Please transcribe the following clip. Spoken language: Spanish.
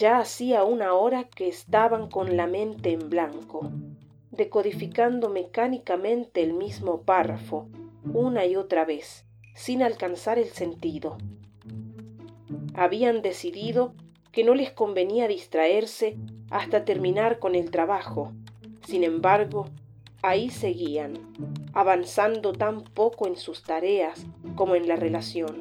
ya hacía una hora que estaban con la mente en blanco decodificando mecánicamente el mismo párrafo una y otra vez sin alcanzar el sentido. Habían decidido que no les convenía distraerse hasta terminar con el trabajo. Sin embargo ahí seguían avanzando tan poco en sus tareas como en la relación.